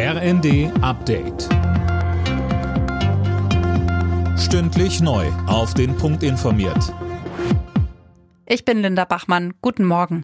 RND Update. Stündlich neu. Auf den Punkt informiert. Ich bin Linda Bachmann. Guten Morgen.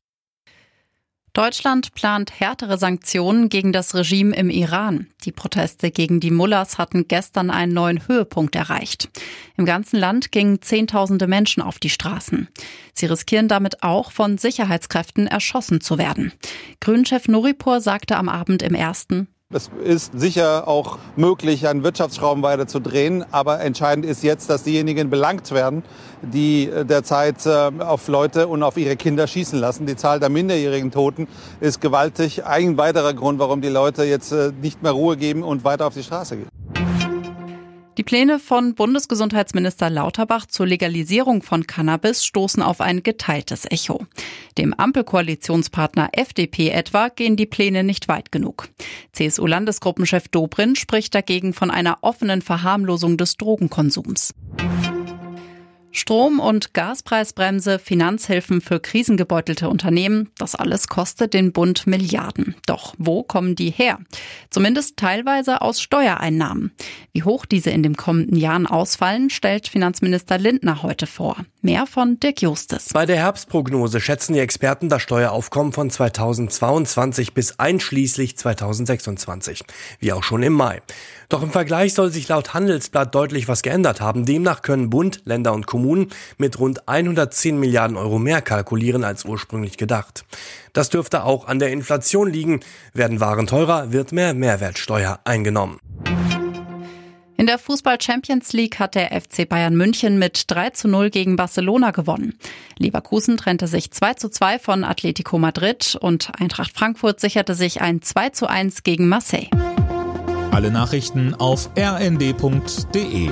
Deutschland plant härtere Sanktionen gegen das Regime im Iran. Die Proteste gegen die Mullahs hatten gestern einen neuen Höhepunkt erreicht. Im ganzen Land gingen Zehntausende Menschen auf die Straßen. Sie riskieren damit auch, von Sicherheitskräften erschossen zu werden. Grünchef Nuripur sagte am Abend im ersten, es ist sicher auch möglich, einen Wirtschaftsschrauben weiter zu drehen. Aber entscheidend ist jetzt, dass diejenigen belangt werden, die derzeit äh, auf Leute und auf ihre Kinder schießen lassen. Die Zahl der minderjährigen Toten ist gewaltig. Ein weiterer Grund, warum die Leute jetzt äh, nicht mehr Ruhe geben und weiter auf die Straße gehen. Die Pläne von Bundesgesundheitsminister Lauterbach zur Legalisierung von Cannabis stoßen auf ein geteiltes Echo. Dem Ampelkoalitionspartner FDP etwa gehen die Pläne nicht weit genug. CSU-Landesgruppenchef Dobrin spricht dagegen von einer offenen Verharmlosung des Drogenkonsums. Strom- und Gaspreisbremse, Finanzhilfen für krisengebeutelte Unternehmen, das alles kostet den Bund Milliarden. Doch wo kommen die her? Zumindest teilweise aus Steuereinnahmen. Wie hoch diese in den kommenden Jahren ausfallen, stellt Finanzminister Lindner heute vor. Mehr von Dirk Justes. Bei der Herbstprognose schätzen die Experten das Steueraufkommen von 2022 bis einschließlich 2026, wie auch schon im Mai. Doch im Vergleich soll sich laut Handelsblatt deutlich was geändert haben. Demnach können Bund, Länder und Kommunen mit rund 110 Milliarden Euro mehr kalkulieren als ursprünglich gedacht. Das dürfte auch an der Inflation liegen. Werden Waren teurer, wird mehr Mehrwertsteuer eingenommen. In der Fußball Champions League hat der FC Bayern München mit 3 zu 0 gegen Barcelona gewonnen. Leverkusen trennte sich 2 zu 2 von Atletico Madrid und Eintracht Frankfurt sicherte sich ein 2 zu 1 gegen Marseille. Alle Nachrichten auf rnd.de